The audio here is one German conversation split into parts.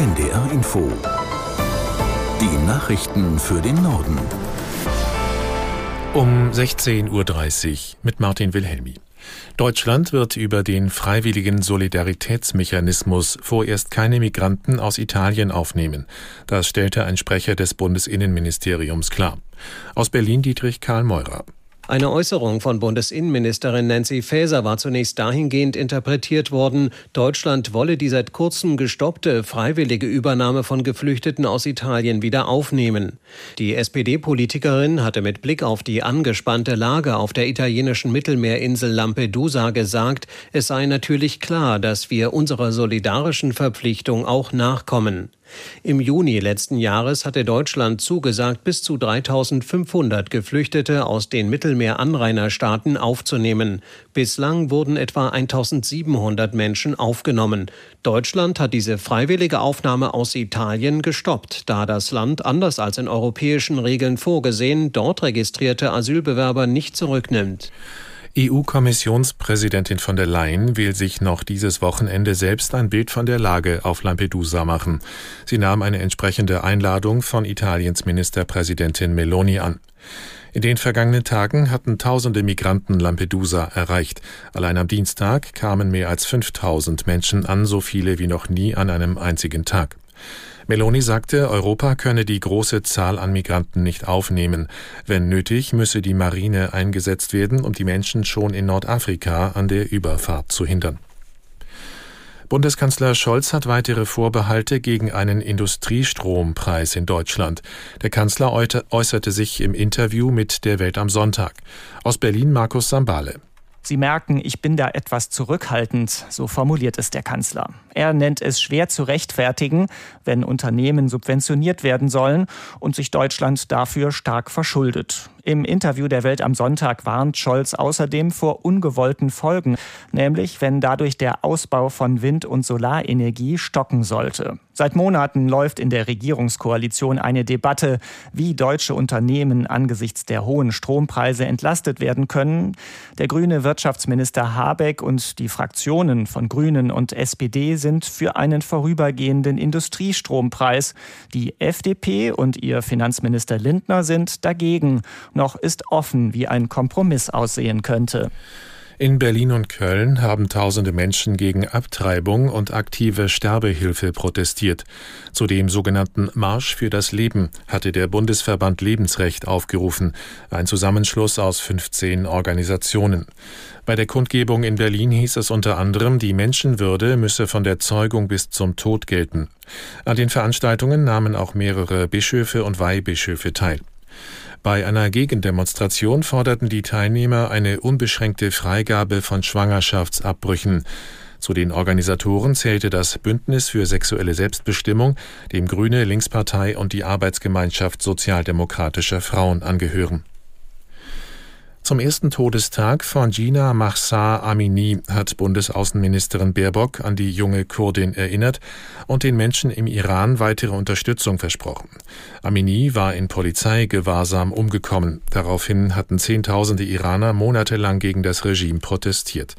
NDR Info. Die Nachrichten für den Norden. Um 16.30 Uhr mit Martin Wilhelmi. Deutschland wird über den freiwilligen Solidaritätsmechanismus vorerst keine Migranten aus Italien aufnehmen. Das stellte ein Sprecher des Bundesinnenministeriums klar. Aus Berlin Dietrich Karl Meurer. Eine Äußerung von Bundesinnenministerin Nancy Faeser war zunächst dahingehend interpretiert worden, Deutschland wolle die seit kurzem gestoppte freiwillige Übernahme von Geflüchteten aus Italien wieder aufnehmen. Die SPD-Politikerin hatte mit Blick auf die angespannte Lage auf der italienischen Mittelmeerinsel Lampedusa gesagt, es sei natürlich klar, dass wir unserer solidarischen Verpflichtung auch nachkommen. Im Juni letzten Jahres hatte Deutschland zugesagt, bis zu 3500 Geflüchtete aus den Mittelmeeranrainerstaaten aufzunehmen. Bislang wurden etwa 1700 Menschen aufgenommen. Deutschland hat diese freiwillige Aufnahme aus Italien gestoppt, da das Land anders als in europäischen Regeln vorgesehen dort registrierte Asylbewerber nicht zurücknimmt. EU-Kommissionspräsidentin von der Leyen will sich noch dieses Wochenende selbst ein Bild von der Lage auf Lampedusa machen. Sie nahm eine entsprechende Einladung von Italiens Ministerpräsidentin Meloni an. In den vergangenen Tagen hatten tausende Migranten Lampedusa erreicht. Allein am Dienstag kamen mehr als 5000 Menschen an, so viele wie noch nie an einem einzigen Tag. Meloni sagte, Europa könne die große Zahl an Migranten nicht aufnehmen. Wenn nötig, müsse die Marine eingesetzt werden, um die Menschen schon in Nordafrika an der Überfahrt zu hindern. Bundeskanzler Scholz hat weitere Vorbehalte gegen einen Industriestrompreis in Deutschland. Der Kanzler äußerte sich im Interview mit der Welt am Sonntag. Aus Berlin Markus Sambale. Sie merken, ich bin da etwas zurückhaltend, so formuliert es der Kanzler. Er nennt es schwer zu rechtfertigen, wenn Unternehmen subventioniert werden sollen und sich Deutschland dafür stark verschuldet. Im Interview der Welt am Sonntag warnt Scholz außerdem vor ungewollten Folgen, nämlich wenn dadurch der Ausbau von Wind- und Solarenergie stocken sollte. Seit Monaten läuft in der Regierungskoalition eine Debatte, wie deutsche Unternehmen angesichts der hohen Strompreise entlastet werden können. Der grüne Wirtschaftsminister Habeck und die Fraktionen von Grünen und SPD sind für einen vorübergehenden Industriestrompreis. Die FDP und ihr Finanzminister Lindner sind dagegen. Noch ist offen, wie ein Kompromiss aussehen könnte. In Berlin und Köln haben tausende Menschen gegen Abtreibung und aktive Sterbehilfe protestiert. Zu dem sogenannten Marsch für das Leben hatte der Bundesverband Lebensrecht aufgerufen, ein Zusammenschluss aus 15 Organisationen. Bei der Kundgebung in Berlin hieß es unter anderem, die Menschenwürde müsse von der Zeugung bis zum Tod gelten. An den Veranstaltungen nahmen auch mehrere Bischöfe und Weihbischöfe teil. Bei einer Gegendemonstration forderten die Teilnehmer eine unbeschränkte Freigabe von Schwangerschaftsabbrüchen. Zu den Organisatoren zählte das Bündnis für sexuelle Selbstbestimmung, dem Grüne Linkspartei und die Arbeitsgemeinschaft sozialdemokratischer Frauen angehören. Zum ersten Todestag von Gina Mahsa Amini hat Bundesaußenministerin Baerbock an die junge Kurdin erinnert und den Menschen im Iran weitere Unterstützung versprochen. Amini war in Polizeigewahrsam umgekommen. Daraufhin hatten Zehntausende Iraner monatelang gegen das Regime protestiert.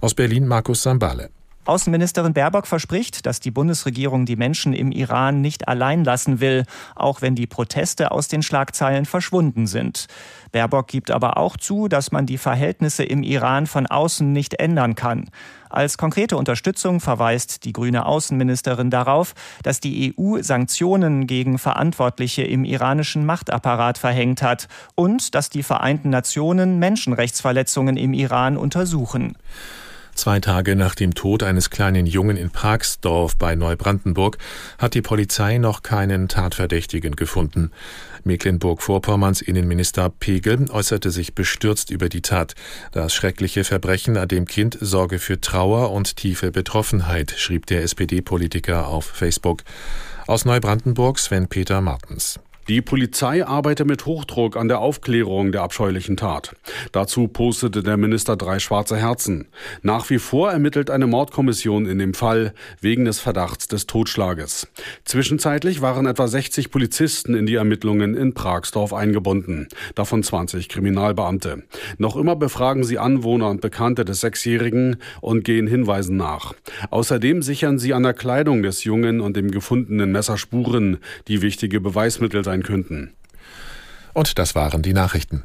Aus Berlin Markus Sambale. Außenministerin Baerbock verspricht, dass die Bundesregierung die Menschen im Iran nicht allein lassen will, auch wenn die Proteste aus den Schlagzeilen verschwunden sind. Baerbock gibt aber auch zu, dass man die Verhältnisse im Iran von außen nicht ändern kann. Als konkrete Unterstützung verweist die grüne Außenministerin darauf, dass die EU Sanktionen gegen Verantwortliche im iranischen Machtapparat verhängt hat und dass die Vereinten Nationen Menschenrechtsverletzungen im Iran untersuchen. Zwei Tage nach dem Tod eines kleinen Jungen in Pragsdorf bei Neubrandenburg hat die Polizei noch keinen Tatverdächtigen gefunden. Mecklenburg-Vorpommerns Innenminister Pegel äußerte sich bestürzt über die Tat. Das schreckliche Verbrechen an dem Kind sorge für Trauer und tiefe Betroffenheit, schrieb der SPD-Politiker auf Facebook. Aus Neubrandenburg Sven Peter Martens. Die Polizei arbeite mit Hochdruck an der Aufklärung der abscheulichen Tat. Dazu postete der Minister drei schwarze Herzen. Nach wie vor ermittelt eine Mordkommission in dem Fall wegen des Verdachts des Totschlages. Zwischenzeitlich waren etwa 60 Polizisten in die Ermittlungen in Pragsdorf eingebunden, davon 20 Kriminalbeamte. Noch immer befragen sie Anwohner und Bekannte des Sechsjährigen und gehen Hinweisen nach. Außerdem sichern sie an der Kleidung des Jungen und dem gefundenen Messer Spuren, die wichtige Beweismittel sein könnten. Und das waren die Nachrichten.